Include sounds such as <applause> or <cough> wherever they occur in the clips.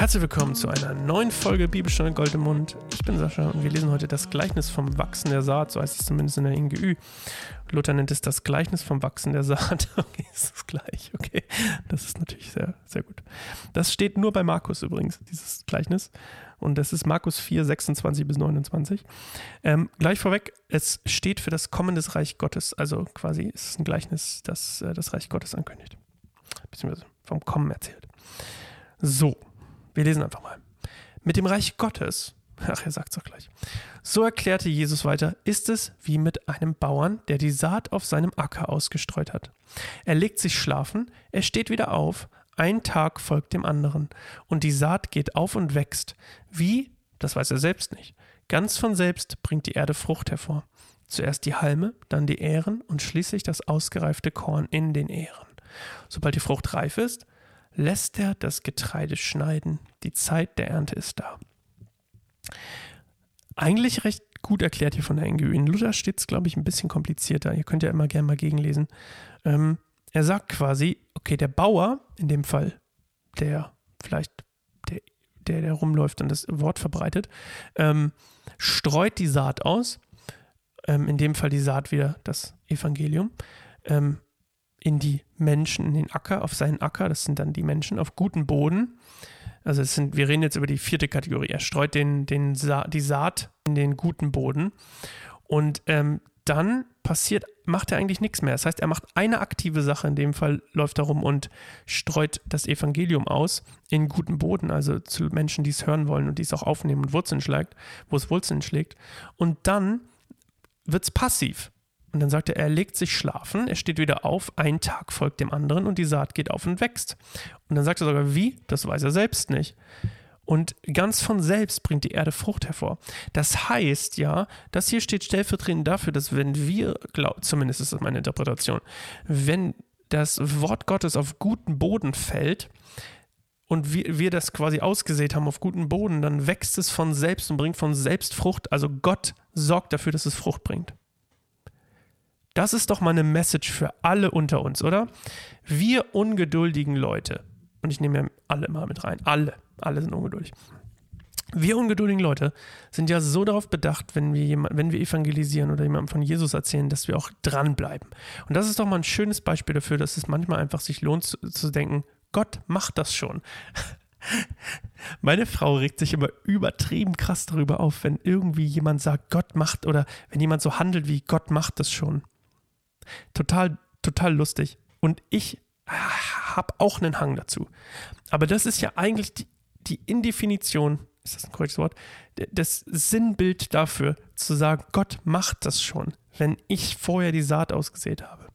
Herzlich willkommen zu einer neuen Folge Bibelstunde Gold im Mund. Ich bin Sascha und wir lesen heute das Gleichnis vom Wachsen der Saat, so heißt es zumindest in der NGÜ. Luther nennt es das Gleichnis vom Wachsen der Saat. <laughs> Okay, ist das gleich. Okay, das ist natürlich sehr, sehr gut. Das steht nur bei Markus übrigens, dieses Gleichnis. Und das ist Markus 4, 26 bis 29. Ähm, gleich vorweg, es steht für das Kommen des Reich Gottes. Also quasi ist es ein Gleichnis, das äh, das Reich Gottes ankündigt. Beziehungsweise vom Kommen erzählt. So, wir lesen einfach mal. Mit dem Reich Gottes, ach, er sagt es auch gleich. So erklärte Jesus weiter, ist es wie mit einem Bauern, der die Saat auf seinem Acker ausgestreut hat. Er legt sich schlafen, er steht wieder auf, ein Tag folgt dem anderen, und die Saat geht auf und wächst. Wie? Das weiß er selbst nicht. Ganz von selbst bringt die Erde Frucht hervor. Zuerst die Halme, dann die Ähren und schließlich das ausgereifte Korn in den Ähren. Sobald die Frucht reif ist, lässt er das Getreide schneiden. Die Zeit der Ernte ist da. Eigentlich recht gut erklärt hier von der NGÜ. In Luther steht es, glaube ich, ein bisschen komplizierter. Ihr könnt ja immer gerne mal gegenlesen. Ähm, er sagt quasi, okay, der Bauer, in dem Fall, der vielleicht, der, der, der rumläuft und das Wort verbreitet, ähm, streut die Saat aus. Ähm, in dem Fall die Saat wieder das Evangelium. Ähm, in die Menschen, in den Acker, auf seinen Acker, das sind dann die Menschen, auf guten Boden. Also es sind, wir reden jetzt über die vierte Kategorie. Er streut den, den Sa die Saat in den guten Boden und ähm, dann passiert, macht er eigentlich nichts mehr. Das heißt, er macht eine aktive Sache, in dem Fall läuft er rum und streut das Evangelium aus in guten Boden, also zu Menschen, die es hören wollen und die es auch aufnehmen und Wurzeln schlägt, wo es Wurzeln schlägt. Und dann wird es passiv. Und dann sagt er, er legt sich schlafen, er steht wieder auf, ein Tag folgt dem anderen und die Saat geht auf und wächst. Und dann sagt er sogar, wie? Das weiß er selbst nicht. Und ganz von selbst bringt die Erde Frucht hervor. Das heißt ja, das hier steht stellvertretend dafür, dass wenn wir, glaub, zumindest ist das meine Interpretation, wenn das Wort Gottes auf guten Boden fällt, und wir, wir das quasi ausgesät haben auf guten Boden, dann wächst es von selbst und bringt von selbst Frucht. Also Gott sorgt dafür, dass es Frucht bringt. Das ist doch mal eine Message für alle unter uns, oder? Wir ungeduldigen Leute, und ich nehme ja alle mal mit rein, alle, alle sind ungeduldig. Wir ungeduldigen Leute sind ja so darauf bedacht, wenn wir, jemand, wenn wir evangelisieren oder jemandem von Jesus erzählen, dass wir auch dranbleiben. Und das ist doch mal ein schönes Beispiel dafür, dass es manchmal einfach sich lohnt zu, zu denken, Gott macht das schon. <laughs> Meine Frau regt sich immer übertrieben krass darüber auf, wenn irgendwie jemand sagt, Gott macht oder wenn jemand so handelt wie Gott macht das schon. Total, total lustig. Und ich habe auch einen Hang dazu. Aber das ist ja eigentlich die, die Indefinition, ist das ein korrektes Wort, das Sinnbild dafür, zu sagen, Gott macht das schon, wenn ich vorher die Saat ausgesät habe.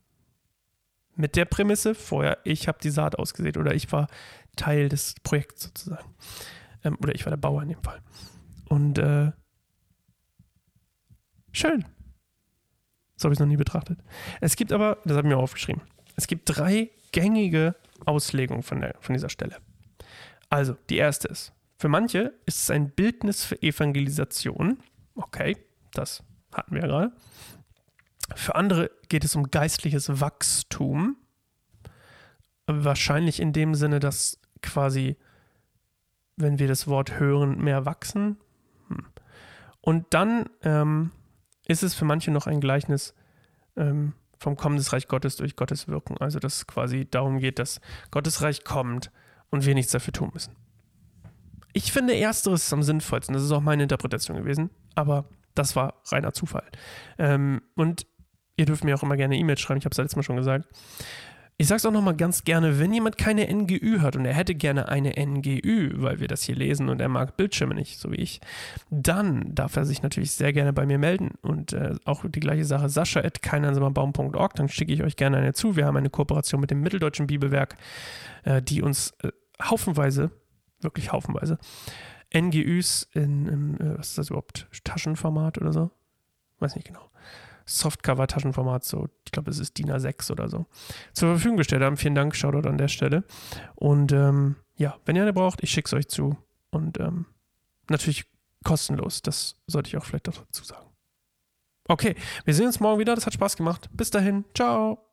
Mit der Prämisse, vorher, ich habe die Saat ausgesät oder ich war Teil des Projekts sozusagen. Ähm, oder ich war der Bauer in dem Fall. Und äh, schön. So habe ich noch nie betrachtet. Es gibt aber, das habe ich mir aufgeschrieben, es gibt drei gängige Auslegungen von, der, von dieser Stelle. Also, die erste ist, für manche ist es ein Bildnis für Evangelisation. Okay, das hatten wir ja gerade. Für andere geht es um geistliches Wachstum. Wahrscheinlich in dem Sinne, dass quasi, wenn wir das Wort hören, mehr wachsen. Hm. Und dann ähm, ist es für manche noch ein Gleichnis ähm, vom Kommen des Reich Gottes durch Gottes Wirken. Also dass es quasi darum geht, dass Gottes Reich kommt und wir nichts dafür tun müssen. Ich finde ersteres am sinnvollsten. Das ist auch meine Interpretation gewesen. Aber das war reiner Zufall. Ähm, und ihr dürft mir auch immer gerne E-Mails schreiben. Ich habe es letztes Mal schon gesagt. Ich sage es auch nochmal ganz gerne, wenn jemand keine NGÜ hat und er hätte gerne eine NGÜ, weil wir das hier lesen und er mag Bildschirme nicht, so wie ich, dann darf er sich natürlich sehr gerne bei mir melden. Und äh, auch die gleiche Sache, sascha at keineinsamerbaum.org, dann schicke ich euch gerne eine zu. Wir haben eine Kooperation mit dem Mitteldeutschen Bibelwerk, äh, die uns äh, haufenweise, wirklich haufenweise, NGÜs in, in äh, was ist das überhaupt, Taschenformat oder so? Weiß nicht genau Softcover-Taschenformat, so, ich glaube, es ist DIN A6 oder so, zur Verfügung gestellt haben. Vielen Dank, Shoutout an der Stelle. Und ähm, ja, wenn ihr eine braucht, ich schicke es euch zu. Und ähm, natürlich kostenlos, das sollte ich auch vielleicht dazu sagen. Okay, wir sehen uns morgen wieder. Das hat Spaß gemacht. Bis dahin, ciao.